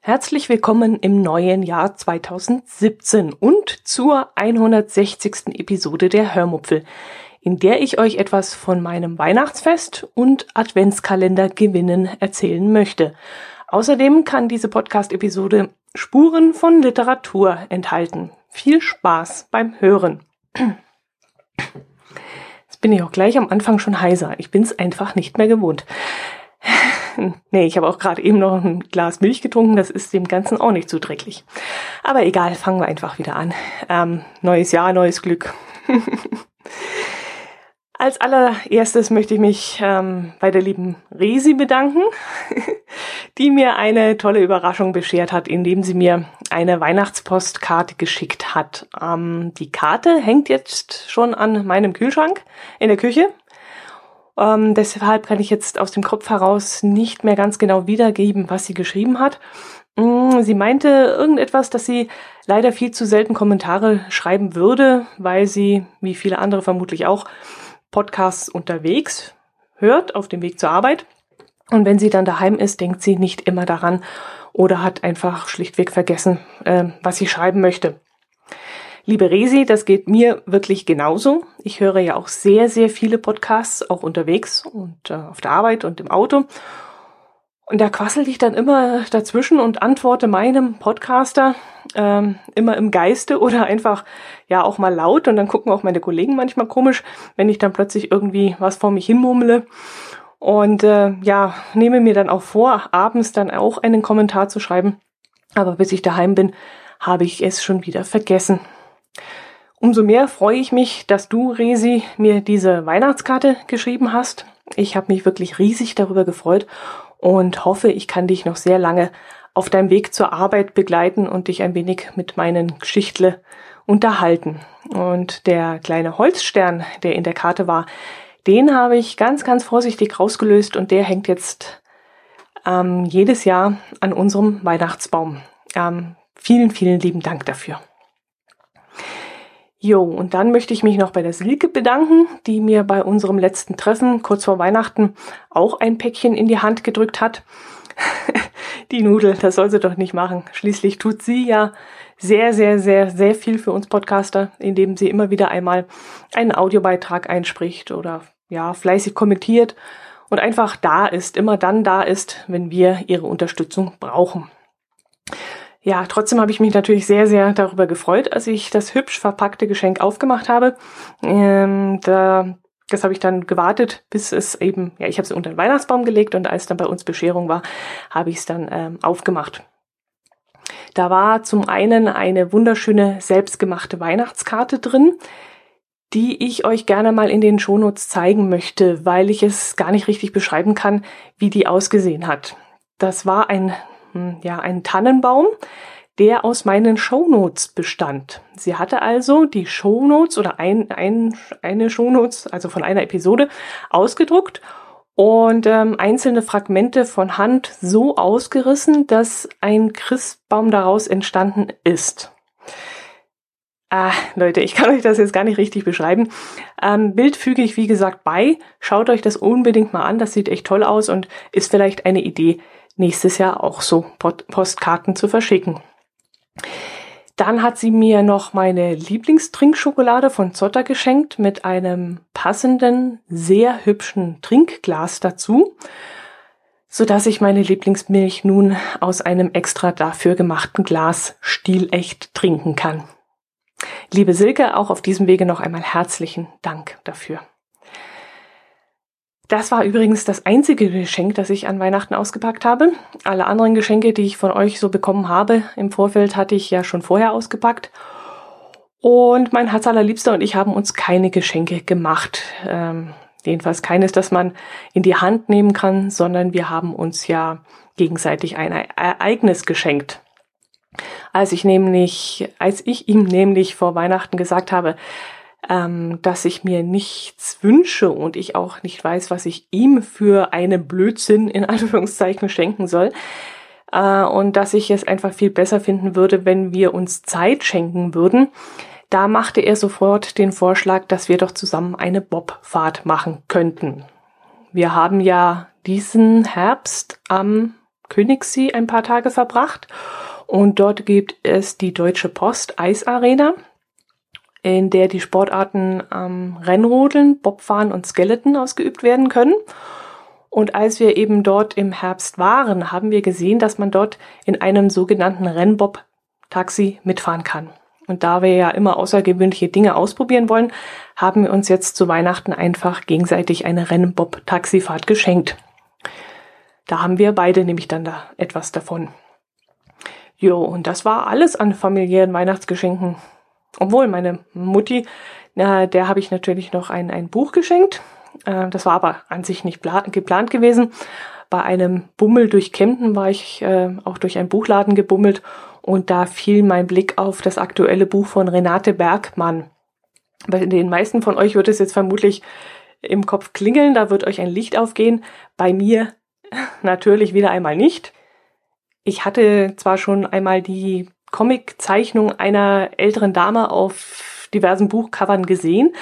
Herzlich willkommen im neuen Jahr 2017 und zur 160. Episode der Hörmupfel, in der ich euch etwas von meinem Weihnachtsfest und Adventskalender gewinnen erzählen möchte. Außerdem kann diese Podcast-Episode Spuren von Literatur enthalten. Viel Spaß beim Hören. Jetzt bin ich auch gleich am Anfang schon heiser. Ich bin es einfach nicht mehr gewohnt. nee, ich habe auch gerade eben noch ein Glas Milch getrunken. Das ist dem Ganzen auch nicht zuträglich. Aber egal, fangen wir einfach wieder an. Ähm, neues Jahr, neues Glück. Als allererstes möchte ich mich ähm, bei der lieben Resi bedanken, die mir eine tolle Überraschung beschert hat, indem sie mir eine Weihnachtspostkarte geschickt hat. Ähm, die Karte hängt jetzt schon an meinem Kühlschrank in der Küche. Ähm, deshalb kann ich jetzt aus dem Kopf heraus nicht mehr ganz genau wiedergeben, was sie geschrieben hat. Mm, sie meinte irgendetwas, dass sie leider viel zu selten Kommentare schreiben würde, weil sie, wie viele andere vermutlich auch, Podcasts unterwegs hört, auf dem Weg zur Arbeit. Und wenn sie dann daheim ist, denkt sie nicht immer daran oder hat einfach schlichtweg vergessen, äh, was sie schreiben möchte. Liebe Resi, das geht mir wirklich genauso. Ich höre ja auch sehr, sehr viele Podcasts, auch unterwegs und äh, auf der Arbeit und im Auto. Und da quassel ich dann immer dazwischen und antworte meinem Podcaster ähm, immer im Geiste oder einfach ja auch mal laut. Und dann gucken auch meine Kollegen manchmal komisch, wenn ich dann plötzlich irgendwie was vor mich hinmummle. Und äh, ja, nehme mir dann auch vor, abends dann auch einen Kommentar zu schreiben. Aber bis ich daheim bin, habe ich es schon wieder vergessen. Umso mehr freue ich mich, dass du, Resi, mir diese Weihnachtskarte geschrieben hast. Ich habe mich wirklich riesig darüber gefreut und hoffe, ich kann dich noch sehr lange auf deinem Weg zur Arbeit begleiten und dich ein wenig mit meinen Geschichtle unterhalten. Und der kleine Holzstern, der in der Karte war, den habe ich ganz, ganz vorsichtig rausgelöst und der hängt jetzt ähm, jedes Jahr an unserem Weihnachtsbaum. Ähm, vielen, vielen lieben Dank dafür. Jo, und dann möchte ich mich noch bei der Silke bedanken, die mir bei unserem letzten Treffen kurz vor Weihnachten auch ein Päckchen in die Hand gedrückt hat. die Nudel, das soll sie doch nicht machen. Schließlich tut sie ja sehr, sehr, sehr, sehr viel für uns Podcaster, indem sie immer wieder einmal einen Audiobeitrag einspricht oder ja, fleißig kommentiert und einfach da ist, immer dann da ist, wenn wir ihre Unterstützung brauchen ja, trotzdem habe ich mich natürlich sehr, sehr darüber gefreut, als ich das hübsch verpackte Geschenk aufgemacht habe. Ähm, da, das habe ich dann gewartet, bis es eben, ja, ich habe es unter den Weihnachtsbaum gelegt und als dann bei uns Bescherung war, habe ich es dann ähm, aufgemacht. Da war zum einen eine wunderschöne selbstgemachte Weihnachtskarte drin, die ich euch gerne mal in den Shownotes zeigen möchte, weil ich es gar nicht richtig beschreiben kann, wie die ausgesehen hat. Das war ein ja, einen Tannenbaum, der aus meinen Shownotes bestand. Sie hatte also die Shownotes oder ein, ein, eine Shownotes, also von einer Episode, ausgedruckt und ähm, einzelne Fragmente von Hand so ausgerissen, dass ein Christbaum daraus entstanden ist. Ah, Leute, ich kann euch das jetzt gar nicht richtig beschreiben. Ähm, Bild füge ich wie gesagt bei. Schaut euch das unbedingt mal an. Das sieht echt toll aus und ist vielleicht eine Idee, nächstes Jahr auch so Postkarten zu verschicken. Dann hat sie mir noch meine Lieblingstrinkschokolade von Zotter geschenkt mit einem passenden, sehr hübschen Trinkglas dazu, so dass ich meine Lieblingsmilch nun aus einem extra dafür gemachten Glas stilecht trinken kann. Liebe Silke, auch auf diesem Wege noch einmal herzlichen Dank dafür. Das war übrigens das einzige Geschenk, das ich an Weihnachten ausgepackt habe. Alle anderen Geschenke, die ich von euch so bekommen habe im Vorfeld, hatte ich ja schon vorher ausgepackt. Und mein Herz allerliebster und ich haben uns keine Geschenke gemacht. Ähm, jedenfalls keines, das man in die Hand nehmen kann, sondern wir haben uns ja gegenseitig ein Ereignis geschenkt. Als ich nämlich, als ich ihm nämlich vor Weihnachten gesagt habe, ähm, dass ich mir nichts wünsche und ich auch nicht weiß, was ich ihm für einen Blödsinn in Anführungszeichen schenken soll. Äh, und dass ich es einfach viel besser finden würde, wenn wir uns Zeit schenken würden. Da machte er sofort den Vorschlag, dass wir doch zusammen eine Bobfahrt machen könnten. Wir haben ja diesen Herbst am Königssee ein paar Tage verbracht und dort gibt es die Deutsche Post Eisarena, in der die Sportarten ähm, Rennrodeln, Bobfahren und Skeleton ausgeübt werden können. Und als wir eben dort im Herbst waren, haben wir gesehen, dass man dort in einem sogenannten Rennbob-Taxi mitfahren kann. Und da wir ja immer außergewöhnliche Dinge ausprobieren wollen, haben wir uns jetzt zu Weihnachten einfach gegenseitig eine Rennbob-Taxifahrt geschenkt. Da haben wir beide nämlich dann da etwas davon. Jo, und das war alles an familiären Weihnachtsgeschenken. Obwohl meine Mutti, na, der habe ich natürlich noch ein, ein Buch geschenkt. Äh, das war aber an sich nicht geplant gewesen. Bei einem Bummel durch Kempten war ich äh, auch durch einen Buchladen gebummelt und da fiel mein Blick auf das aktuelle Buch von Renate Bergmann. Bei den meisten von euch wird es jetzt vermutlich im Kopf klingeln, da wird euch ein Licht aufgehen. Bei mir natürlich wieder einmal nicht. Ich hatte zwar schon einmal die Comiczeichnung einer älteren Dame auf diversen Buchcovern gesehen,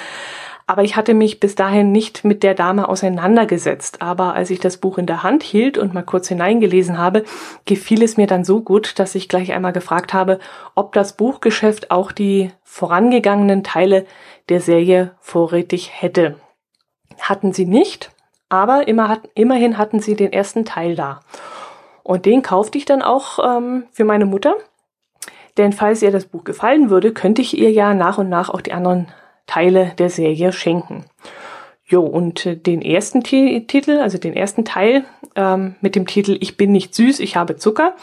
aber ich hatte mich bis dahin nicht mit der Dame auseinandergesetzt. Aber als ich das Buch in der Hand hielt und mal kurz hineingelesen habe, gefiel es mir dann so gut, dass ich gleich einmal gefragt habe, ob das Buchgeschäft auch die vorangegangenen Teile der Serie vorrätig hätte. Hatten sie nicht, aber immerhin hatten sie den ersten Teil da. Und den kaufte ich dann auch ähm, für meine Mutter. Denn falls ihr das Buch gefallen würde, könnte ich ihr ja nach und nach auch die anderen Teile der Serie schenken. Jo, und äh, den ersten T Titel, also den ersten Teil ähm, mit dem Titel Ich bin nicht süß, ich habe Zucker,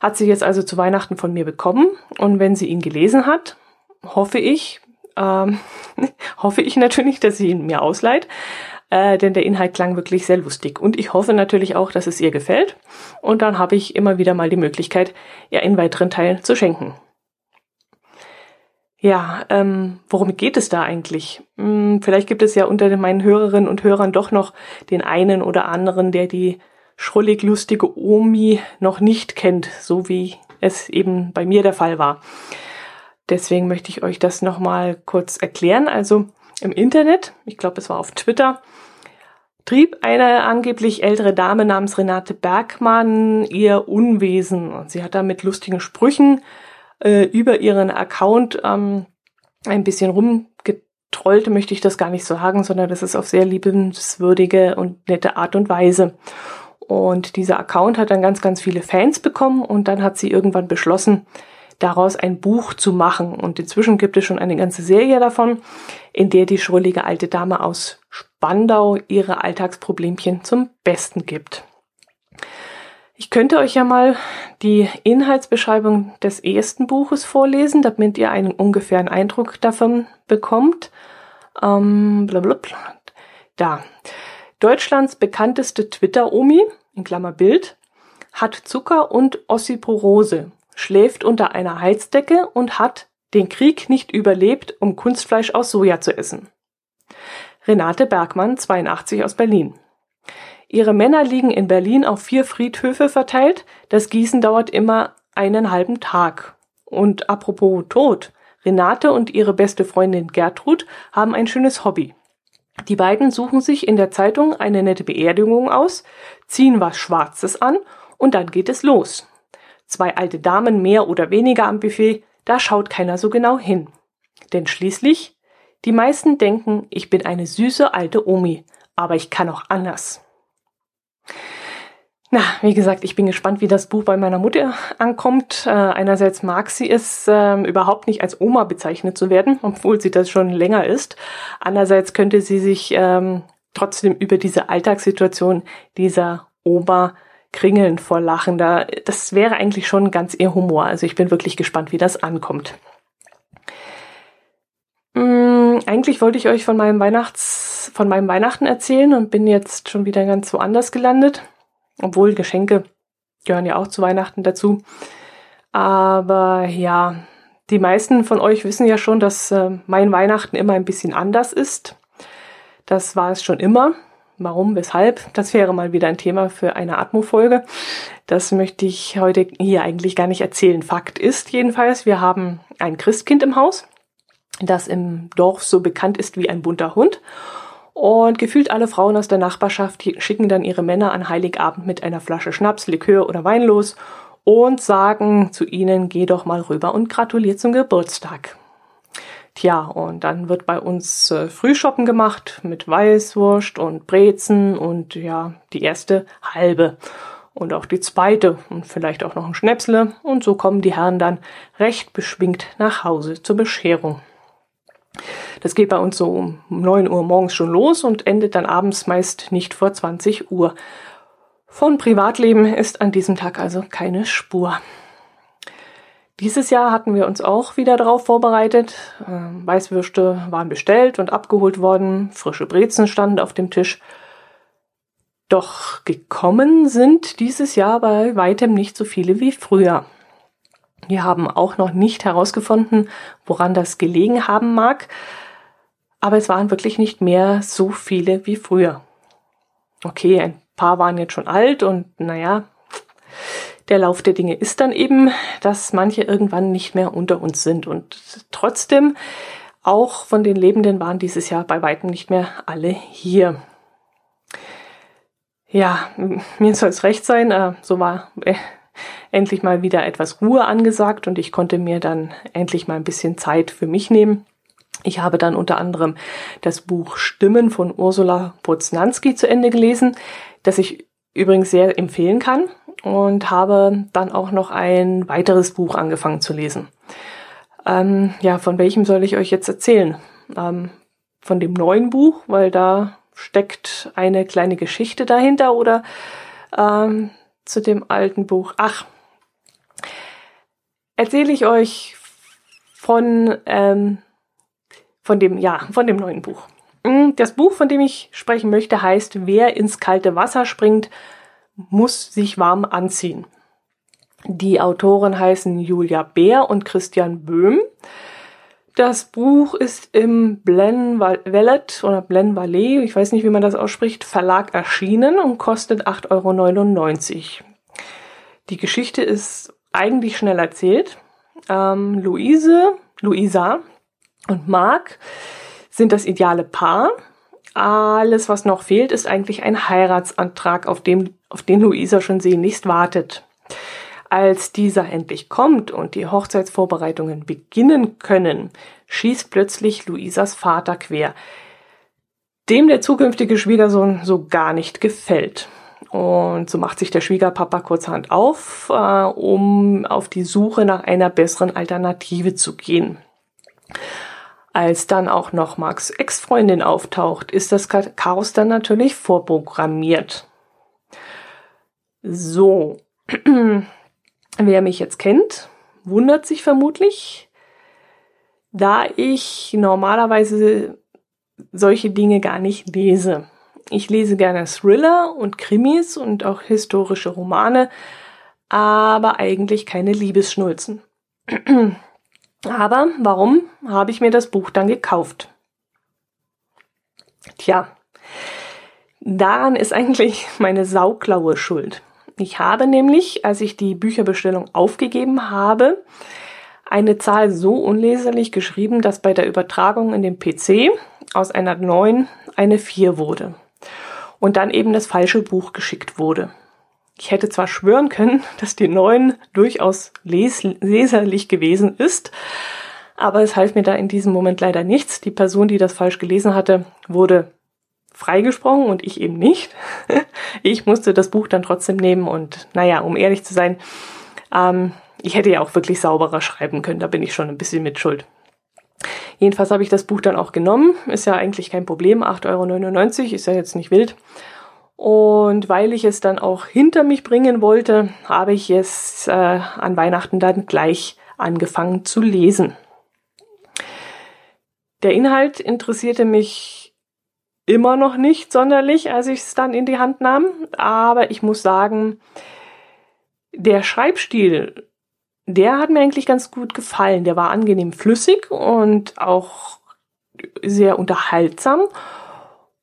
hat sie jetzt also zu Weihnachten von mir bekommen. Und wenn sie ihn gelesen hat, hoffe ich, ähm, hoffe ich natürlich, dass sie ihn mir ausleiht, äh, denn der Inhalt klang wirklich sehr lustig. Und ich hoffe natürlich auch, dass es ihr gefällt. Und dann habe ich immer wieder mal die Möglichkeit, ihr in weiteren Teilen zu schenken. Ja, ähm, worum geht es da eigentlich? Hm, vielleicht gibt es ja unter meinen Hörerinnen und Hörern doch noch den einen oder anderen, der die schrullig lustige Omi noch nicht kennt, so wie es eben bei mir der Fall war. Deswegen möchte ich euch das nochmal kurz erklären. Also im Internet, ich glaube es war auf Twitter, trieb eine angeblich ältere Dame namens Renate Bergmann ihr Unwesen. Und sie hat da mit lustigen Sprüchen äh, über ihren Account ähm, ein bisschen rumgetrollt, möchte ich das gar nicht sagen, sondern das ist auf sehr liebenswürdige und nette Art und Weise. Und dieser Account hat dann ganz, ganz viele Fans bekommen und dann hat sie irgendwann beschlossen, daraus ein Buch zu machen. Und inzwischen gibt es schon eine ganze Serie davon, in der die schrullige alte Dame aus Spandau ihre Alltagsproblemchen zum Besten gibt. Ich könnte euch ja mal die Inhaltsbeschreibung des ersten Buches vorlesen, damit ihr einen ungefähren Eindruck davon bekommt. Ähm, blablabla. Da. Deutschlands bekannteste Twitter-Omi, in Klammer Bild, hat Zucker und Ossiporose, schläft unter einer Heizdecke und hat den Krieg nicht überlebt, um Kunstfleisch aus Soja zu essen. Renate Bergmann, 82 aus Berlin. Ihre Männer liegen in Berlin auf vier Friedhöfe verteilt. Das Gießen dauert immer einen halben Tag. Und apropos Tod. Renate und ihre beste Freundin Gertrud haben ein schönes Hobby. Die beiden suchen sich in der Zeitung eine nette Beerdigung aus, ziehen was Schwarzes an und dann geht es los. Zwei alte Damen mehr oder weniger am Buffet, da schaut keiner so genau hin. Denn schließlich, die meisten denken, ich bin eine süße alte Omi, aber ich kann auch anders. Na, wie gesagt, ich bin gespannt, wie das Buch bei meiner Mutter ankommt. Äh, einerseits mag sie es äh, überhaupt nicht als Oma bezeichnet zu werden, obwohl sie das schon länger ist. Andererseits könnte sie sich ähm, trotzdem über diese Alltagssituation dieser Oma kringeln vor Lachen. Da, das wäre eigentlich schon ganz ihr Humor. Also ich bin wirklich gespannt, wie das ankommt. Mm, eigentlich wollte ich euch von meinem Weihnachts, von meinem Weihnachten erzählen und bin jetzt schon wieder ganz woanders gelandet. Obwohl Geschenke gehören ja auch zu Weihnachten dazu. Aber ja, die meisten von euch wissen ja schon, dass äh, mein Weihnachten immer ein bisschen anders ist. Das war es schon immer. Warum, weshalb? Das wäre mal wieder ein Thema für eine Atmo-Folge. Das möchte ich heute hier eigentlich gar nicht erzählen. Fakt ist jedenfalls, wir haben ein Christkind im Haus. das im Dorf so bekannt ist wie ein bunter Hund. Und gefühlt alle Frauen aus der Nachbarschaft schicken dann ihre Männer an Heiligabend mit einer Flasche Schnaps, Likör oder Wein los und sagen zu ihnen, geh doch mal rüber und gratuliert zum Geburtstag. Tja, und dann wird bei uns äh, Frühschoppen gemacht mit Weißwurst und Brezen und ja, die erste halbe und auch die zweite und vielleicht auch noch ein Schnäpsle und so kommen die Herren dann recht beschwingt nach Hause zur Bescherung. Das geht bei uns so um 9 Uhr morgens schon los und endet dann abends meist nicht vor 20 Uhr. Von Privatleben ist an diesem Tag also keine Spur. Dieses Jahr hatten wir uns auch wieder darauf vorbereitet. Ähm, Weißwürste waren bestellt und abgeholt worden, frische Brezen standen auf dem Tisch. Doch gekommen sind dieses Jahr bei weitem nicht so viele wie früher. Wir haben auch noch nicht herausgefunden, woran das gelegen haben mag, aber es waren wirklich nicht mehr so viele wie früher. Okay, ein paar waren jetzt schon alt und naja, der Lauf der Dinge ist dann eben, dass manche irgendwann nicht mehr unter uns sind. Und trotzdem, auch von den Lebenden waren dieses Jahr bei weitem nicht mehr alle hier. Ja, mir soll es recht sein, äh, so war äh, endlich mal wieder etwas Ruhe angesagt und ich konnte mir dann endlich mal ein bisschen Zeit für mich nehmen. Ich habe dann unter anderem das Buch Stimmen von Ursula Poznanski zu Ende gelesen, das ich übrigens sehr empfehlen kann und habe dann auch noch ein weiteres Buch angefangen zu lesen. Ähm, ja, von welchem soll ich euch jetzt erzählen? Ähm, von dem neuen Buch, weil da steckt eine kleine Geschichte dahinter oder ähm, zu dem alten Buch? Ach, erzähle ich euch von, ähm, von dem, ja, von dem neuen Buch. Hm, das Buch, von dem ich sprechen möchte, heißt Wer ins kalte Wasser springt, muss sich warm anziehen. Die Autoren heißen Julia Bär und Christian Böhm. Das Buch ist im Blen Vallet oder Blen Vallet, ich weiß nicht, wie man das ausspricht, Verlag erschienen und kostet 8,99 Euro. Die Geschichte ist eigentlich schnell erzählt. Ähm, Luise, Luisa und Marc sind das ideale Paar. Alles, was noch fehlt, ist eigentlich ein Heiratsantrag, auf, dem, auf den Luisa schon sehnlichst wartet. Als dieser endlich kommt und die Hochzeitsvorbereitungen beginnen können, schießt plötzlich Luisas Vater quer, dem der zukünftige Schwiegersohn so gar nicht gefällt. Und so macht sich der Schwiegerpapa kurzerhand auf, äh, um auf die Suche nach einer besseren Alternative zu gehen. Als dann auch noch Marks Ex-Freundin auftaucht, ist das Chaos dann natürlich vorprogrammiert. So, wer mich jetzt kennt, wundert sich vermutlich, da ich normalerweise solche Dinge gar nicht lese. Ich lese gerne Thriller und Krimis und auch historische Romane, aber eigentlich keine Liebesschnulzen. Aber warum habe ich mir das Buch dann gekauft? Tja, daran ist eigentlich meine sauklaue Schuld. Ich habe nämlich, als ich die Bücherbestellung aufgegeben habe, eine Zahl so unleserlich geschrieben, dass bei der Übertragung in den PC aus einer 9 eine 4 wurde und dann eben das falsche Buch geschickt wurde. Ich hätte zwar schwören können, dass die 9 durchaus les leserlich gewesen ist, aber es half mir da in diesem Moment leider nichts. Die Person, die das falsch gelesen hatte, wurde freigesprochen und ich eben nicht. ich musste das Buch dann trotzdem nehmen und naja, um ehrlich zu sein, ähm, ich hätte ja auch wirklich sauberer schreiben können, da bin ich schon ein bisschen mit Schuld. Jedenfalls habe ich das Buch dann auch genommen, ist ja eigentlich kein Problem, 8,99 Euro, ist ja jetzt nicht wild. Und weil ich es dann auch hinter mich bringen wollte, habe ich es äh, an Weihnachten dann gleich angefangen zu lesen. Der Inhalt interessierte mich immer noch nicht sonderlich, als ich es dann in die Hand nahm, aber ich muss sagen, der Schreibstil, der hat mir eigentlich ganz gut gefallen. Der war angenehm flüssig und auch sehr unterhaltsam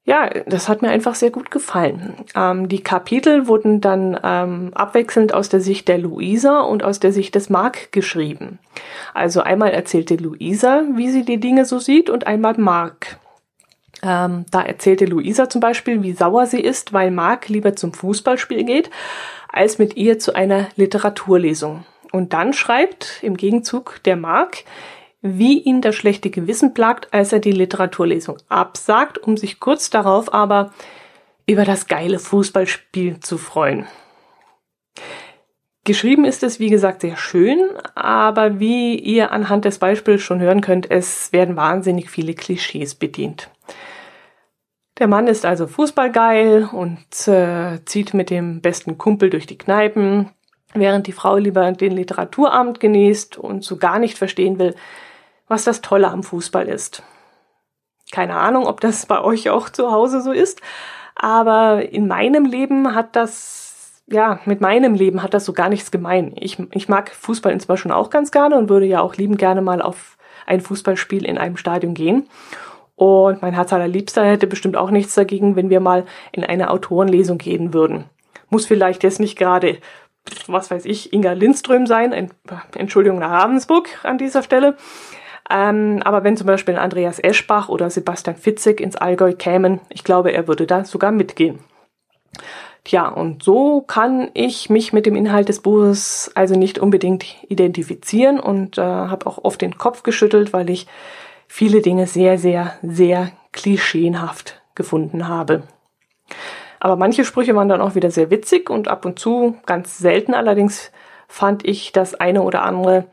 ja, das hat mir einfach sehr gut gefallen. Ähm, die Kapitel wurden dann ähm, abwechselnd aus der Sicht der Luisa und aus der Sicht des Mark geschrieben. Also einmal erzählte Luisa, wie sie die Dinge so sieht, und einmal Mark. Ähm, da erzählte Luisa zum Beispiel, wie sauer sie ist, weil Mark lieber zum Fußballspiel geht, als mit ihr zu einer Literaturlesung. Und dann schreibt im Gegenzug der Mark, wie ihn das schlechte Gewissen plagt, als er die Literaturlesung absagt, um sich kurz darauf aber über das geile Fußballspiel zu freuen. Geschrieben ist es, wie gesagt, sehr schön, aber wie ihr anhand des Beispiels schon hören könnt, es werden wahnsinnig viele Klischees bedient. Der Mann ist also fußballgeil und äh, zieht mit dem besten Kumpel durch die Kneipen, während die Frau lieber den Literaturabend genießt und so gar nicht verstehen will, was das Tolle am Fußball ist. Keine Ahnung, ob das bei euch auch zu Hause so ist, aber in meinem Leben hat das, ja, mit meinem Leben hat das so gar nichts gemein. Ich, ich mag Fußball inzwischen auch ganz gerne und würde ja auch liebend gerne mal auf ein Fußballspiel in einem Stadion geen. Und mein Herz allerliebster hätte bestimmt auch nichts dagegen, wenn wir mal in eine Autorenlesung gehen würden. Muss vielleicht jetzt nicht gerade, was weiß ich, Inga Lindström sein, Entschuldigung nach Ravensburg an dieser Stelle. Ähm, aber wenn zum Beispiel Andreas Eschbach oder Sebastian Fitzek ins Allgäu kämen, ich glaube, er würde da sogar mitgehen. Tja, und so kann ich mich mit dem Inhalt des Buches also nicht unbedingt identifizieren und äh, habe auch oft den Kopf geschüttelt, weil ich viele Dinge sehr, sehr, sehr klischeenhaft gefunden habe. Aber manche Sprüche waren dann auch wieder sehr witzig und ab und zu, ganz selten allerdings, fand ich das eine oder andere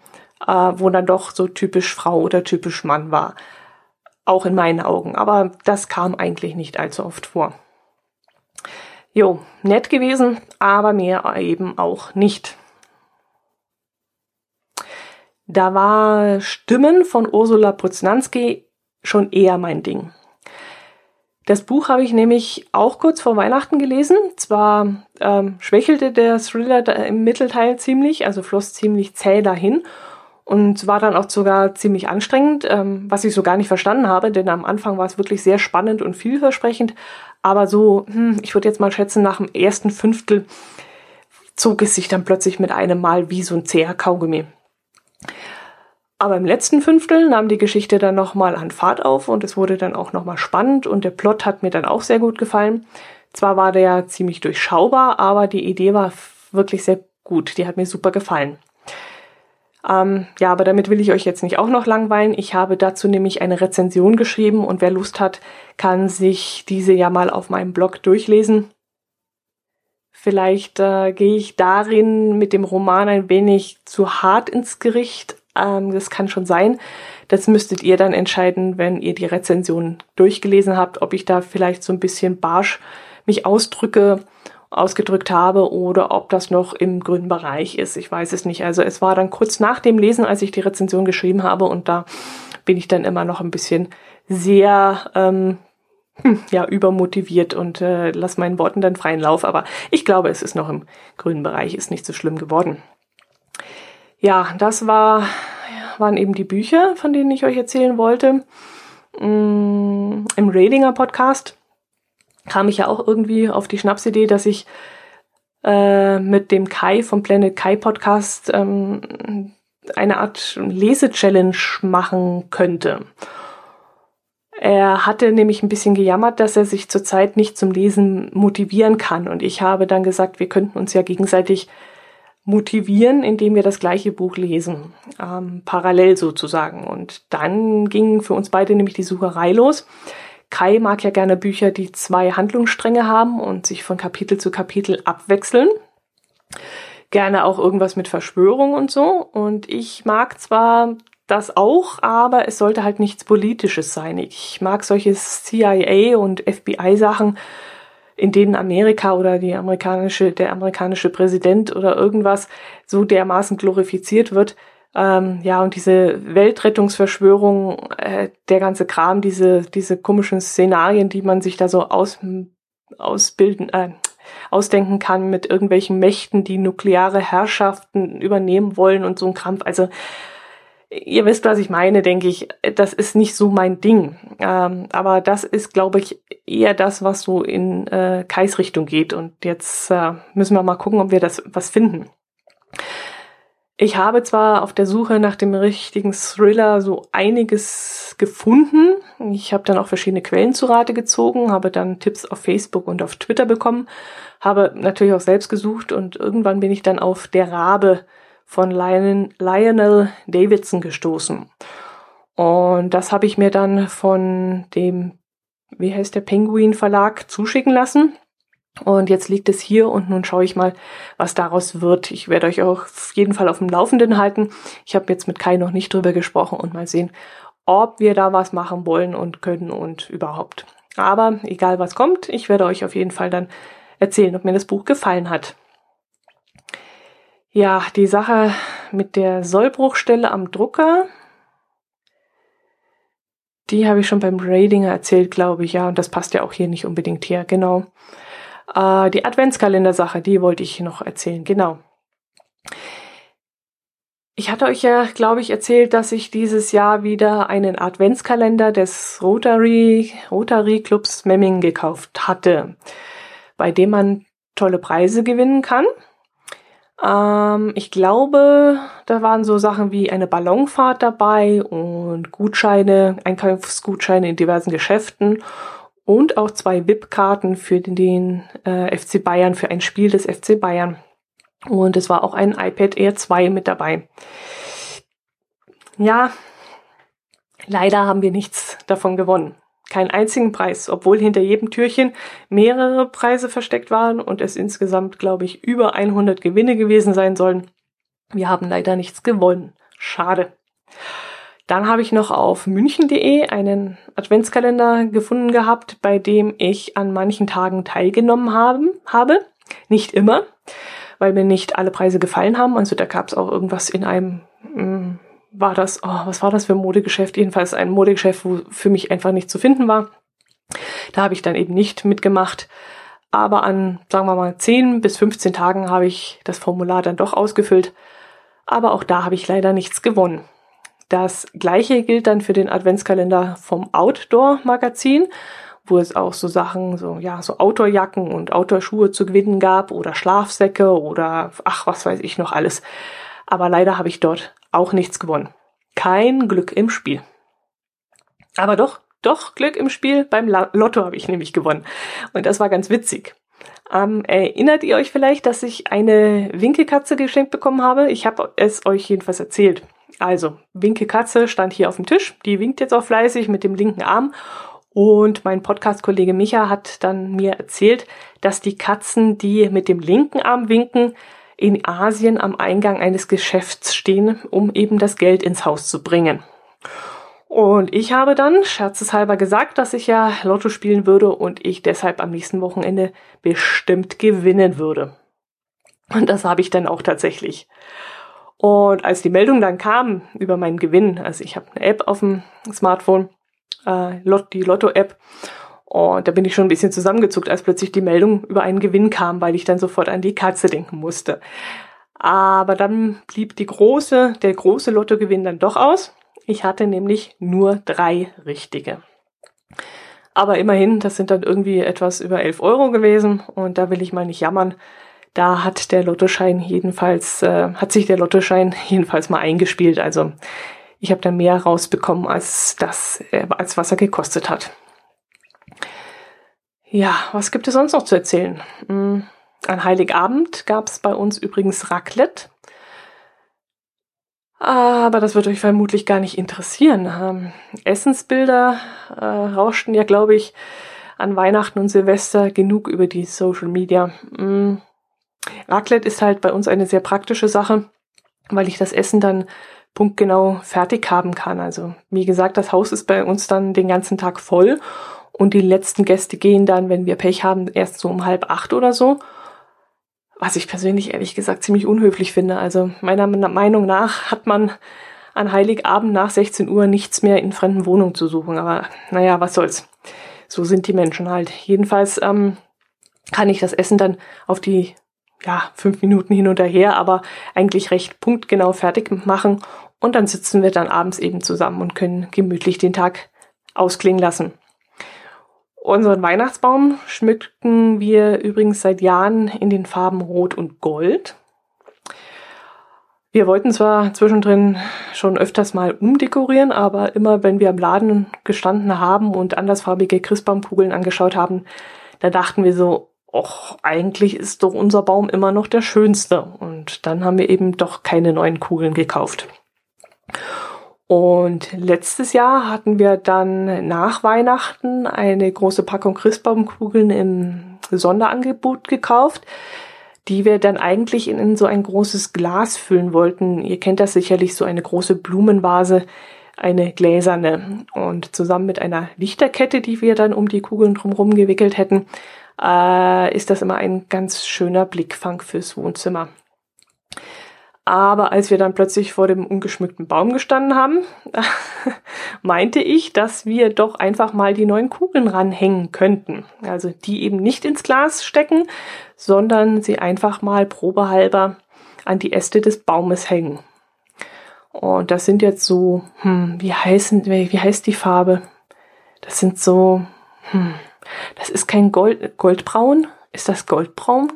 äh, wo dann doch so typisch Frau oder typisch Mann war. Auch in meinen Augen. Aber das kam eigentlich nicht allzu oft vor. Jo, nett gewesen, aber mehr eben auch nicht. Da war Stimmen von Ursula Pruznanski schon eher mein Ding. Das Buch habe ich nämlich auch kurz vor Weihnachten gelesen. Zwar ähm, schwächelte der Thriller im Mittelteil ziemlich, also floss ziemlich zäh dahin und war dann auch sogar ziemlich anstrengend, ähm, was ich so gar nicht verstanden habe, denn am Anfang war es wirklich sehr spannend und vielversprechend, aber so, hm, ich würde jetzt mal schätzen, nach dem ersten Fünftel zog es sich dann plötzlich mit einem Mal wie so ein zäher Kaugummi. Aber im letzten Fünftel nahm die Geschichte dann nochmal an Fahrt auf und es wurde dann auch nochmal spannend und der Plot hat mir dann auch sehr gut gefallen. Zwar war der ziemlich durchschaubar, aber die Idee war wirklich sehr gut. Die hat mir super gefallen. Ähm, ja, aber damit will ich euch jetzt nicht auch noch langweilen. Ich habe dazu nämlich eine Rezension geschrieben und wer Lust hat, kann sich diese ja mal auf meinem Blog durchlesen. Vielleicht äh, gehe ich darin mit dem Roman ein wenig zu hart ins Gericht. Ähm, das kann schon sein. Das müsstet ihr dann entscheiden, wenn ihr die Rezension durchgelesen habt, ob ich da vielleicht so ein bisschen barsch mich ausdrücke ausgedrückt habe oder ob das noch im grünen Bereich ist. Ich weiß es nicht. Also es war dann kurz nach dem Lesen, als ich die Rezension geschrieben habe und da bin ich dann immer noch ein bisschen sehr ähm, hm, ja übermotiviert und äh, lass meinen Worten dann freien Lauf. Aber ich glaube, es ist noch im grünen Bereich, ist nicht so schlimm geworden. Ja, das war waren eben die Bücher, von denen ich euch erzählen wollte. Mm, Im Radinger Podcast kam ich ja auch irgendwie auf die Schnapsidee, dass ich äh, mit dem Kai vom Planet Kai Podcast ähm, eine Art Lese-Challenge machen könnte. Er hatte nämlich ein bisschen gejammert, dass er sich zurzeit nicht zum Lesen motivieren kann. Und ich habe dann gesagt, wir könnten uns ja gegenseitig motivieren, indem wir das gleiche Buch lesen, ähm, parallel sozusagen. Und dann ging für uns beide nämlich die Sucherei los. Kai mag ja gerne Bücher, die zwei Handlungsstränge haben und sich von Kapitel zu Kapitel abwechseln. Gerne auch irgendwas mit Verschwörung und so. Und ich mag zwar das auch, aber es sollte halt nichts Politisches sein. Ich mag solche CIA und FBI Sachen, in denen Amerika oder die amerikanische, der amerikanische Präsident oder irgendwas so dermaßen glorifiziert wird, ähm, ja, und diese Weltrettungsverschwörung, äh, der ganze Kram, diese, diese komischen Szenarien, die man sich da so aus, ausbilden, äh, ausdenken kann mit irgendwelchen Mächten, die nukleare Herrschaften übernehmen wollen und so ein Krampf. Also ihr wisst, was ich meine, denke ich. Das ist nicht so mein Ding. Ähm, aber das ist, glaube ich, eher das, was so in äh, Kais Richtung geht. Und jetzt äh, müssen wir mal gucken, ob wir das was finden. Ich habe zwar auf der Suche nach dem richtigen Thriller so einiges gefunden. Ich habe dann auch verschiedene Quellen zu Rate gezogen, habe dann Tipps auf Facebook und auf Twitter bekommen, habe natürlich auch selbst gesucht und irgendwann bin ich dann auf Der Rabe von Lionel Davidson gestoßen. Und das habe ich mir dann von dem, wie heißt der, Penguin Verlag zuschicken lassen. Und jetzt liegt es hier und nun schaue ich mal, was daraus wird. Ich werde euch auch auf jeden Fall auf dem Laufenden halten. Ich habe jetzt mit Kai noch nicht drüber gesprochen und mal sehen, ob wir da was machen wollen und können und überhaupt. Aber egal was kommt, ich werde euch auf jeden Fall dann erzählen, ob mir das Buch gefallen hat. Ja, die Sache mit der Sollbruchstelle am Drucker, die habe ich schon beim Radinger erzählt, glaube ich, ja, und das passt ja auch hier nicht unbedingt her, genau. Äh, die Adventskalender-Sache, die wollte ich noch erzählen, genau. Ich hatte euch ja, glaube ich, erzählt, dass ich dieses Jahr wieder einen Adventskalender des Rotary, Rotary Clubs Memming gekauft hatte, bei dem man tolle Preise gewinnen kann. Ähm, ich glaube, da waren so Sachen wie eine Ballonfahrt dabei und Gutscheine, Einkaufsgutscheine in diversen Geschäften und auch zwei VIP-Karten für den äh, FC Bayern, für ein Spiel des FC Bayern. Und es war auch ein iPad Air 2 mit dabei. Ja, leider haben wir nichts davon gewonnen keinen einzigen Preis, obwohl hinter jedem Türchen mehrere Preise versteckt waren und es insgesamt, glaube ich, über 100 Gewinne gewesen sein sollen. Wir haben leider nichts gewonnen. Schade. Dann habe ich noch auf münchen.de einen Adventskalender gefunden gehabt, bei dem ich an manchen Tagen teilgenommen haben, habe. Nicht immer, weil mir nicht alle Preise gefallen haben. Also da gab es auch irgendwas in einem war das, oh, was war das für ein Modegeschäft? Jedenfalls ein Modegeschäft, wo für mich einfach nicht zu finden war. Da habe ich dann eben nicht mitgemacht. Aber an, sagen wir mal, 10 bis 15 Tagen habe ich das Formular dann doch ausgefüllt. Aber auch da habe ich leider nichts gewonnen. Das gleiche gilt dann für den Adventskalender vom Outdoor-Magazin, wo es auch so Sachen, so, ja, so Outdoorjacken und Outdoorschuhe zu gewinnen gab oder Schlafsäcke oder, ach, was weiß ich noch alles. Aber leider habe ich dort auch nichts gewonnen. Kein Glück im Spiel. Aber doch, doch Glück im Spiel. Beim Lotto habe ich nämlich gewonnen. Und das war ganz witzig. Ähm, erinnert ihr euch vielleicht, dass ich eine Winkelkatze geschenkt bekommen habe? Ich habe es euch jedenfalls erzählt. Also, Winkelkatze stand hier auf dem Tisch. Die winkt jetzt auch fleißig mit dem linken Arm. Und mein Podcast-Kollege Micha hat dann mir erzählt, dass die Katzen, die mit dem linken Arm winken, in Asien am Eingang eines Geschäfts stehen, um eben das Geld ins Haus zu bringen. Und ich habe dann scherzeshalber gesagt, dass ich ja Lotto spielen würde und ich deshalb am nächsten Wochenende bestimmt gewinnen würde. Und das habe ich dann auch tatsächlich. Und als die Meldung dann kam über meinen Gewinn, also ich habe eine App auf dem Smartphone, äh, die Lotto-App, und da bin ich schon ein bisschen zusammengezuckt, als plötzlich die Meldung über einen Gewinn kam, weil ich dann sofort an die Katze denken musste. Aber dann blieb die große, der große Lottogewinn dann doch aus. Ich hatte nämlich nur drei richtige. Aber immerhin, das sind dann irgendwie etwas über elf Euro gewesen und da will ich mal nicht jammern. Da hat der Lottoschein jedenfalls, äh, hat sich der Lottoschein jedenfalls mal eingespielt. Also ich habe dann mehr rausbekommen, als das, äh, als was er gekostet hat. Ja, was gibt es sonst noch zu erzählen? Hm, an Heiligabend gab es bei uns übrigens Raclette. Aber das wird euch vermutlich gar nicht interessieren. Ähm, Essensbilder äh, rauschten ja, glaube ich, an Weihnachten und Silvester genug über die Social Media. Mm. Raclette ist halt bei uns eine sehr praktische Sache, weil ich das Essen dann punktgenau fertig haben kann. Also wie gesagt, das Haus ist bei uns dann den ganzen Tag voll und die letzten Gäste gehen dann, wenn wir Pech haben, erst so um halb acht oder so. Was ich persönlich ehrlich gesagt ziemlich unhöflich finde. Also meiner Meinung nach hat man an Heiligabend nach 16 Uhr nichts mehr in fremden Wohnungen zu suchen. Aber naja, was soll's. So sind die Menschen halt. Jedenfalls ähm, kann ich das Essen dann auf die ja, fünf Minuten hin und her, aber eigentlich recht punktgenau fertig machen Und dann sitzen wir dann abends eben zusammen und können gemütlich den Tag ausklingen lassen. Unseren Weihnachtsbaum schmücken wir übrigens seit Jahren in den Farben Rot und Gold. Wir wollten zwar zwischendrin schon öfters mal umdekorieren, aber immer wenn wir im Laden gestanden haben und andersfarbige Christbaumkugeln angeschaut haben, da dachten wir so, och, eigentlich ist doch unser Baum immer noch der schönste. Und dann haben wir eben doch keine neuen Kugeln gekauft. Und letztes Jahr hatten wir dann nach Weihnachten eine große Packung Christbaumkugeln im Sonderangebot gekauft die wir dann eigentlich in, so ein großes Glas füllen wollten. Ihr kennt das sicherlich, so eine große Blumenvase, eine gläserne. Und zusammen mit einer Lichterkette, die wir dann um die Kugeln drumherum gewickelt hätten, äh, ist das immer ein ganz schöner Blickfang fürs Wohnzimmer. Aber als wir dann plötzlich vor dem ungeschmückten Baum gestanden haben, meinte ich, dass wir doch einfach mal die neuen Kugeln ranhängen könnten. Also die eben nicht ins Glas stecken, sondern sie einfach mal probehalber an die Äste des Baumes hängen. Und das sind jetzt so, hm, wie heißen, wie heißt die Farbe? Das sind so, hm, das ist kein Gold, Goldbraun. Ist das Goldbraun?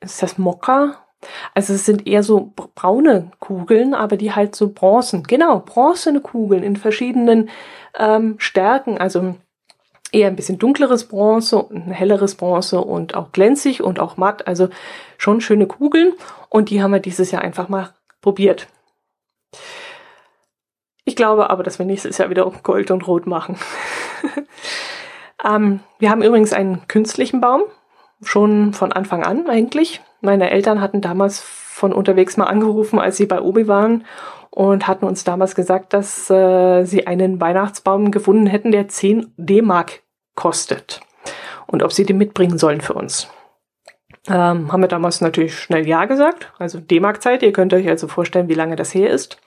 Ist das Mokka? Also es sind eher so braune Kugeln, aber die halt so bronzen. Genau, bronzene Kugeln in verschiedenen ähm, Stärken. Also eher ein bisschen dunkleres Bronze ein helleres Bronze und auch glänzig und auch matt. Also schon schöne Kugeln. Und die haben wir dieses Jahr einfach mal probiert. Ich glaube aber, dass wir nächstes Jahr wieder Gold und Rot machen. ähm, wir haben übrigens einen künstlichen Baum. Schon von Anfang an eigentlich. Meine Eltern hatten damals von unterwegs mal angerufen, als sie bei Obi waren und hatten uns damals gesagt, dass äh, sie einen Weihnachtsbaum gefunden hätten, der 10 D-Mark kostet und ob sie den mitbringen sollen für uns. Ähm, haben wir damals natürlich schnell Ja gesagt, also D-Mark-Zeit. Ihr könnt euch also vorstellen, wie lange das her ist.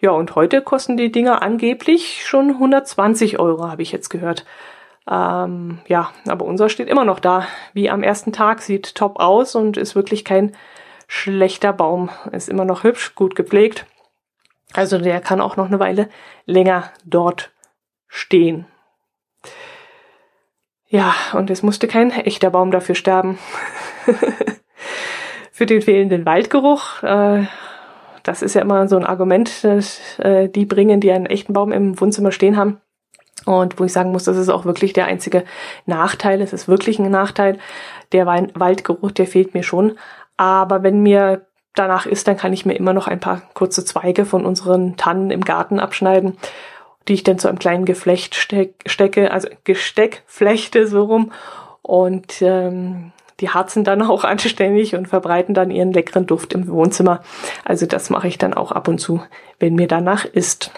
Ja, und heute kosten die Dinger angeblich schon 120 Euro, habe ich jetzt gehört. Ähm, ja, aber unser steht immer noch da, wie am ersten Tag, sieht top aus und ist wirklich kein schlechter Baum. Ist immer noch hübsch, gut gepflegt. Also der kann auch noch eine Weile länger dort stehen. Ja, und es musste kein echter Baum dafür sterben. Für den fehlenden Waldgeruch, äh, das ist ja immer so ein Argument, dass äh, die bringen, die einen echten Baum im Wohnzimmer stehen haben, und wo ich sagen muss, das ist auch wirklich der einzige Nachteil. Es ist wirklich ein Nachteil. Der Waldgeruch, der fehlt mir schon. Aber wenn mir danach ist, dann kann ich mir immer noch ein paar kurze Zweige von unseren Tannen im Garten abschneiden, die ich dann zu einem kleinen Geflecht steck, stecke, also Gesteck flechte so rum. Und ähm, die harzen dann auch anständig und verbreiten dann ihren leckeren Duft im Wohnzimmer. Also das mache ich dann auch ab und zu, wenn mir danach ist.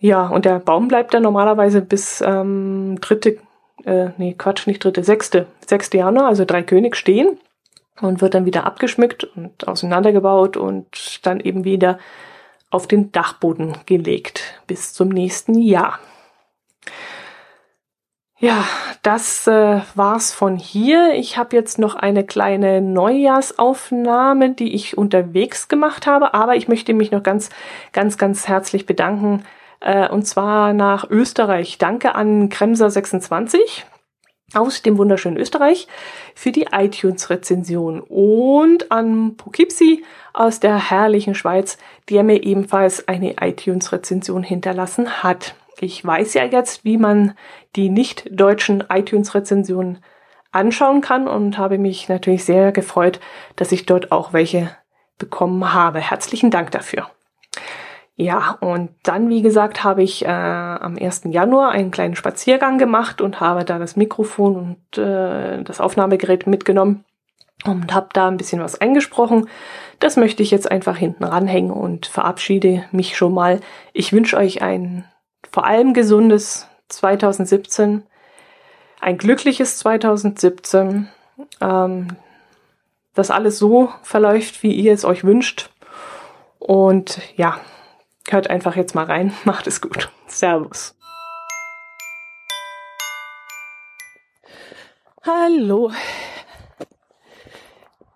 Ja, und der Baum bleibt dann normalerweise bis ähm, dritte, äh, nee, Quatsch, nicht dritte, sechste, sechste Januar, also drei König stehen und wird dann wieder abgeschmückt und auseinandergebaut und dann eben wieder auf den Dachboden gelegt bis zum nächsten Jahr. Ja, das äh, war's von hier. Ich habe jetzt noch eine kleine Neujahrsaufnahme, die ich unterwegs gemacht habe, aber ich möchte mich noch ganz, ganz, ganz herzlich bedanken äh, und zwar nach Österreich. Danke an Kremser26 aus dem wunderschönen Österreich für die iTunes-Rezension und an Poughkeepsie aus der herrlichen Schweiz, der mir ebenfalls eine iTunes-Rezension hinterlassen hat. Ich weiß ja jetzt, wie man die nicht deutschen iTunes-Rezensionen anschauen kann und habe mich natürlich sehr gefreut, dass ich dort auch welche bekommen habe. Herzlichen Dank dafür. Ja, und dann, wie gesagt, habe ich äh, am 1. Januar einen kleinen Spaziergang gemacht und habe da das Mikrofon und äh, das Aufnahmegerät mitgenommen und habe da ein bisschen was eingesprochen. Das möchte ich jetzt einfach hinten ranhängen und verabschiede mich schon mal. Ich wünsche euch ein vor allem gesundes 2017, ein glückliches 2017, ähm, dass alles so verläuft, wie ihr es euch wünscht. Und ja, Hört einfach jetzt mal rein. Macht es gut. Servus. Hallo,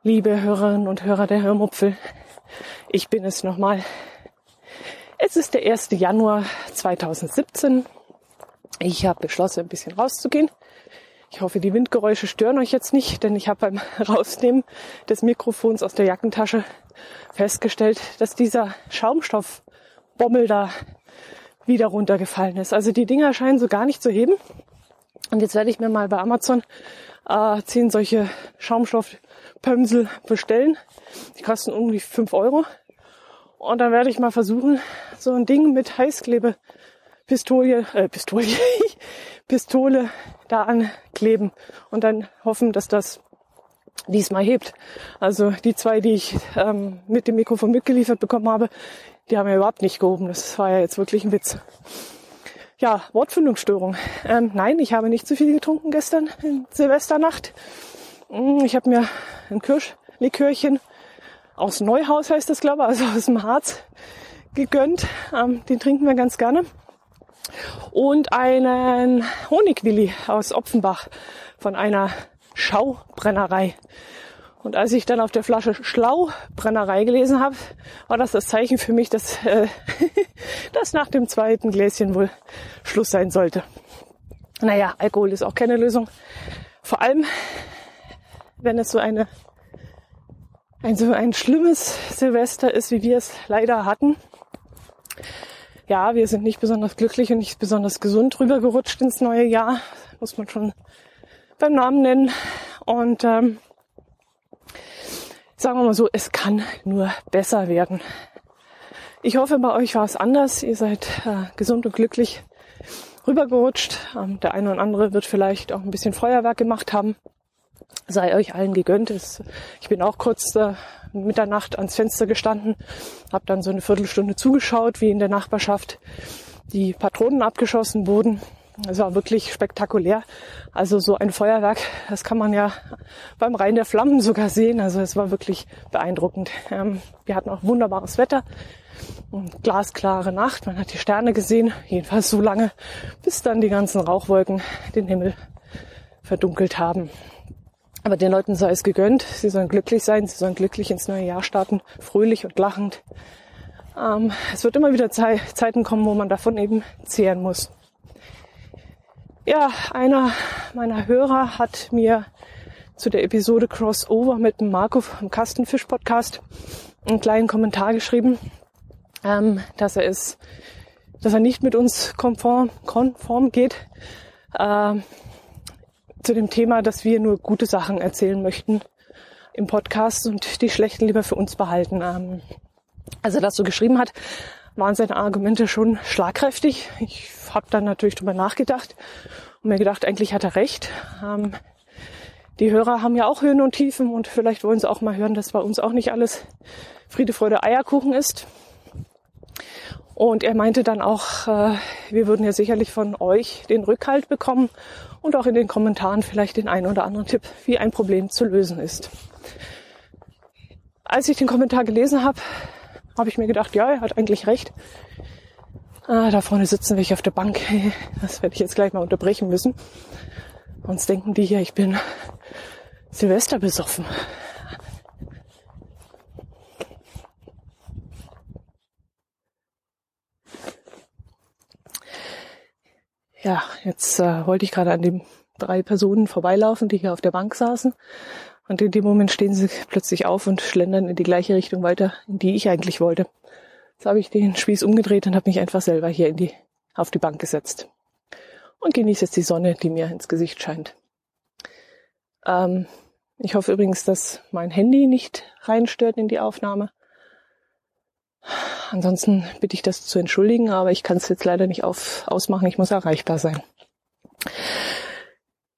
liebe Hörerinnen und Hörer der Hörmupfel. Ich bin es nochmal. Es ist der 1. Januar 2017. Ich habe beschlossen, ein bisschen rauszugehen. Ich hoffe, die Windgeräusche stören euch jetzt nicht, denn ich habe beim Rausnehmen des Mikrofons aus der Jackentasche festgestellt, dass dieser Schaumstoffbommel da wieder runtergefallen ist. Also die Dinger scheinen so gar nicht zu heben. Und jetzt werde ich mir mal bei Amazon äh, zehn solche Schaumstoffpömsel bestellen. Die kosten irgendwie fünf Euro. Und dann werde ich mal versuchen, so ein Ding mit Heißklebe Pistolie, äh, Pistolie, Pistole da ankleben und dann hoffen, dass das diesmal hebt. Also die zwei, die ich ähm, mit dem Mikrofon mitgeliefert bekommen habe, die haben ja überhaupt nicht gehoben. Das war ja jetzt wirklich ein Witz. Ja, Wortfindungsstörung. Ähm, nein, ich habe nicht zu viel getrunken gestern in Silvesternacht. Mm, ich habe mir ein Kirschlikörchen aus Neuhaus heißt das, glaube ich, also aus dem Harz gegönnt. Ähm, den trinken wir ganz gerne. Und einen Honigwilli aus Opfenbach von einer Schaubrennerei. Und als ich dann auf der Flasche Schlaubrennerei gelesen habe, war das das Zeichen für mich, dass, äh, dass nach dem zweiten Gläschen wohl Schluss sein sollte. Naja, Alkohol ist auch keine Lösung. Vor allem, wenn es so eine, ein so ein schlimmes Silvester ist, wie wir es leider hatten. Ja, wir sind nicht besonders glücklich und nicht besonders gesund rübergerutscht ins neue Jahr, muss man schon beim Namen nennen. Und ähm, sagen wir mal so, es kann nur besser werden. Ich hoffe, bei euch war es anders. Ihr seid äh, gesund und glücklich rübergerutscht. Ähm, der eine oder andere wird vielleicht auch ein bisschen Feuerwerk gemacht haben. Sei euch allen gegönnt. Es, ich bin auch kurz äh, Mitternacht ans Fenster gestanden, habe dann so eine Viertelstunde zugeschaut, wie in der Nachbarschaft die Patronen abgeschossen wurden. Es war wirklich spektakulär. Also so ein Feuerwerk, das kann man ja beim Rhein der Flammen sogar sehen. Also es war wirklich beeindruckend. Ähm, wir hatten auch wunderbares Wetter, glasklare Nacht. Man hat die Sterne gesehen, jedenfalls so lange, bis dann die ganzen Rauchwolken den Himmel verdunkelt haben. Aber den Leuten sei es gegönnt. Sie sollen glücklich sein. Sie sollen glücklich ins neue Jahr starten, fröhlich und lachend. Ähm, es wird immer wieder Ze Zeiten kommen, wo man davon eben zehren muss. Ja, einer meiner Hörer hat mir zu der Episode Crossover mit Marco vom Kastenfisch Podcast einen kleinen Kommentar geschrieben, ähm, dass er ist, dass er nicht mit uns konform, konform geht äh, zu dem Thema, dass wir nur gute Sachen erzählen möchten im Podcast und die schlechten lieber für uns behalten. Ähm, als er das so geschrieben hat, waren seine Argumente schon schlagkräftig. Ich habe dann natürlich drüber nachgedacht und mir gedacht, eigentlich hat er recht. Ähm, die Hörer haben ja auch Höhen und Tiefen und vielleicht wollen sie auch mal hören, dass bei uns auch nicht alles Friede, Freude, Eierkuchen ist. Und er meinte dann auch, äh, wir würden ja sicherlich von euch den Rückhalt bekommen und auch in den Kommentaren vielleicht den einen oder anderen Tipp, wie ein Problem zu lösen ist. Als ich den Kommentar gelesen habe, habe ich mir gedacht, ja, er hat eigentlich recht. Ah, da vorne sitzen welche auf der Bank. Das werde ich jetzt gleich mal unterbrechen müssen. Sonst denken die hier, ich bin Silvester besoffen. Ja, jetzt äh, wollte ich gerade an den drei Personen vorbeilaufen, die hier auf der Bank saßen. Und in dem Moment stehen sie plötzlich auf und schlendern in die gleiche Richtung weiter, in die ich eigentlich wollte. Jetzt habe ich den Spieß umgedreht und habe mich einfach selber hier in die, auf die Bank gesetzt. Und genieße jetzt die Sonne, die mir ins Gesicht scheint. Ähm, ich hoffe übrigens, dass mein Handy nicht reinstört in die Aufnahme. Ansonsten bitte ich das zu entschuldigen, aber ich kann es jetzt leider nicht auf, ausmachen. Ich muss erreichbar sein.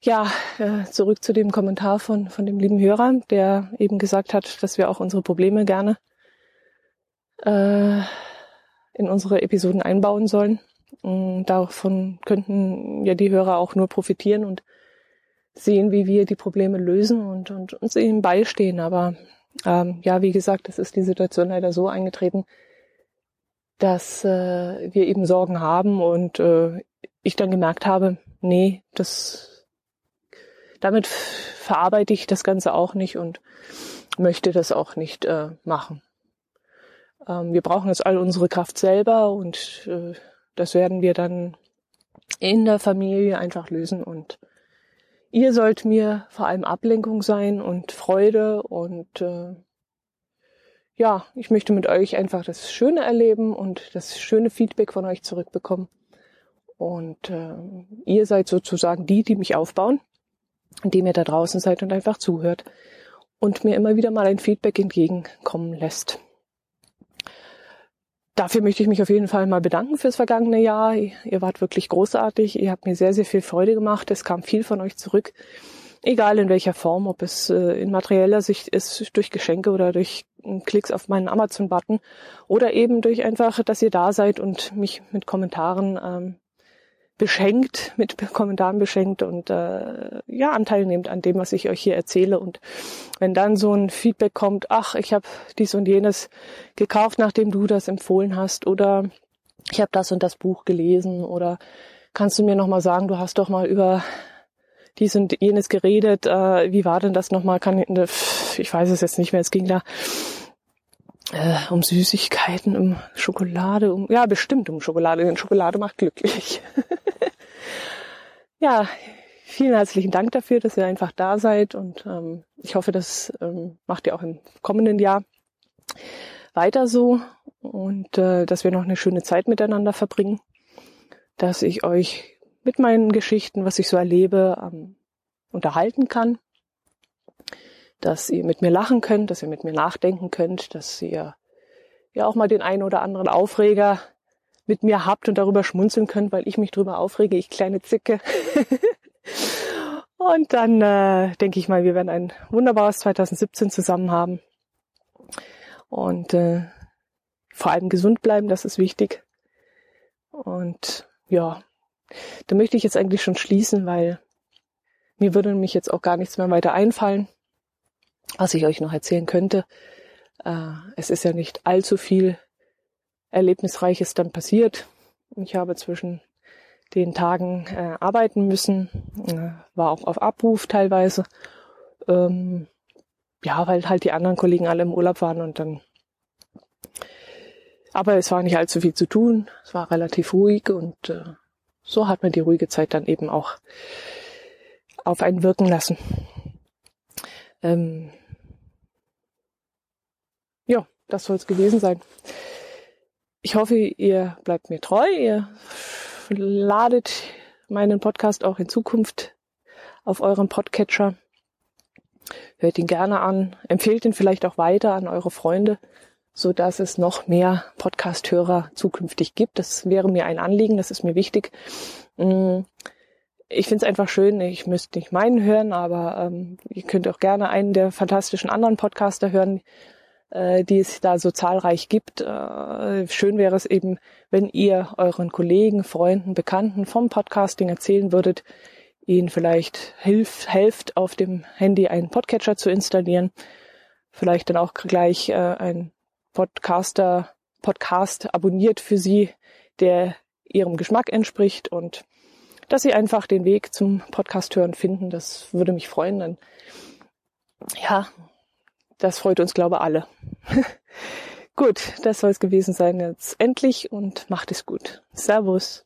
Ja, äh, zurück zu dem Kommentar von, von dem lieben Hörer, der eben gesagt hat, dass wir auch unsere Probleme gerne äh, in unsere Episoden einbauen sollen. Und davon könnten ja die Hörer auch nur profitieren und sehen, wie wir die Probleme lösen und, und uns ihnen beistehen. Aber ähm, ja, wie gesagt, es ist die Situation leider so eingetreten, dass äh, wir eben Sorgen haben und äh, ich dann gemerkt habe, nee, das damit verarbeite ich das Ganze auch nicht und möchte das auch nicht äh, machen. Ähm, wir brauchen jetzt all unsere Kraft selber und äh, das werden wir dann in der Familie einfach lösen und ihr sollt mir vor allem Ablenkung sein und Freude und äh, ja, ich möchte mit euch einfach das Schöne erleben und das schöne Feedback von euch zurückbekommen. Und äh, ihr seid sozusagen die, die mich aufbauen, indem ihr da draußen seid und einfach zuhört und mir immer wieder mal ein Feedback entgegenkommen lässt. Dafür möchte ich mich auf jeden Fall mal bedanken fürs vergangene Jahr. Ihr wart wirklich großartig. Ihr habt mir sehr, sehr viel Freude gemacht. Es kam viel von euch zurück. Egal in welcher Form, ob es äh, in materieller Sicht ist, durch Geschenke oder durch Klicks auf meinen Amazon-Button oder eben durch einfach, dass ihr da seid und mich mit Kommentaren ähm, beschenkt, mit Kommentaren beschenkt und äh, ja, Anteil nehmt an dem, was ich euch hier erzähle. Und wenn dann so ein Feedback kommt, ach, ich habe dies und jenes gekauft, nachdem du das empfohlen hast, oder ich habe das und das Buch gelesen, oder kannst du mir nochmal sagen, du hast doch mal über dies und jenes geredet, äh, wie war denn das nochmal? Kann, ich weiß es jetzt nicht mehr, es ging da äh, um Süßigkeiten, um Schokolade, um ja bestimmt um Schokolade, denn Schokolade macht glücklich. ja, vielen herzlichen Dank dafür, dass ihr einfach da seid und ähm, ich hoffe, das ähm, macht ihr auch im kommenden Jahr weiter so und äh, dass wir noch eine schöne Zeit miteinander verbringen, dass ich euch mit meinen Geschichten, was ich so erlebe, ähm, unterhalten kann dass ihr mit mir lachen könnt, dass ihr mit mir nachdenken könnt, dass ihr ja auch mal den einen oder anderen Aufreger mit mir habt und darüber schmunzeln könnt, weil ich mich drüber aufrege, ich kleine Zicke. und dann äh, denke ich mal, wir werden ein wunderbares 2017 zusammen haben. Und äh, vor allem gesund bleiben, das ist wichtig. Und ja, da möchte ich jetzt eigentlich schon schließen, weil mir würde mich jetzt auch gar nichts mehr weiter einfallen was ich euch noch erzählen könnte. Äh, es ist ja nicht allzu viel Erlebnisreiches dann passiert. Ich habe zwischen den Tagen äh, arbeiten müssen, äh, war auch auf Abruf teilweise. Ähm, ja, weil halt die anderen Kollegen alle im Urlaub waren und dann. Aber es war nicht allzu viel zu tun. Es war relativ ruhig und äh, so hat man die ruhige Zeit dann eben auch auf einen wirken lassen. Ähm, ja, das soll es gewesen sein. Ich hoffe, ihr bleibt mir treu. Ihr ladet meinen Podcast auch in Zukunft auf eurem Podcatcher. Hört ihn gerne an, empfehlt ihn vielleicht auch weiter an eure Freunde, so dass es noch mehr Podcast-Hörer zukünftig gibt. Das wäre mir ein Anliegen, das ist mir wichtig. Mm, ich finde es einfach schön, ich müsste nicht meinen hören, aber ähm, ihr könnt auch gerne einen der fantastischen anderen Podcaster hören, äh, die es da so zahlreich gibt. Äh, schön wäre es eben, wenn ihr euren Kollegen, Freunden, Bekannten vom Podcasting erzählen würdet, ihnen vielleicht hilft, helft auf dem Handy einen Podcatcher zu installieren, vielleicht dann auch gleich äh, ein Podcaster, Podcast abonniert für sie, der ihrem Geschmack entspricht und dass sie einfach den Weg zum Podcast hören finden. Das würde mich freuen. Dann, ja, das freut uns, glaube ich, alle. gut, das soll es gewesen sein jetzt endlich und macht es gut. Servus.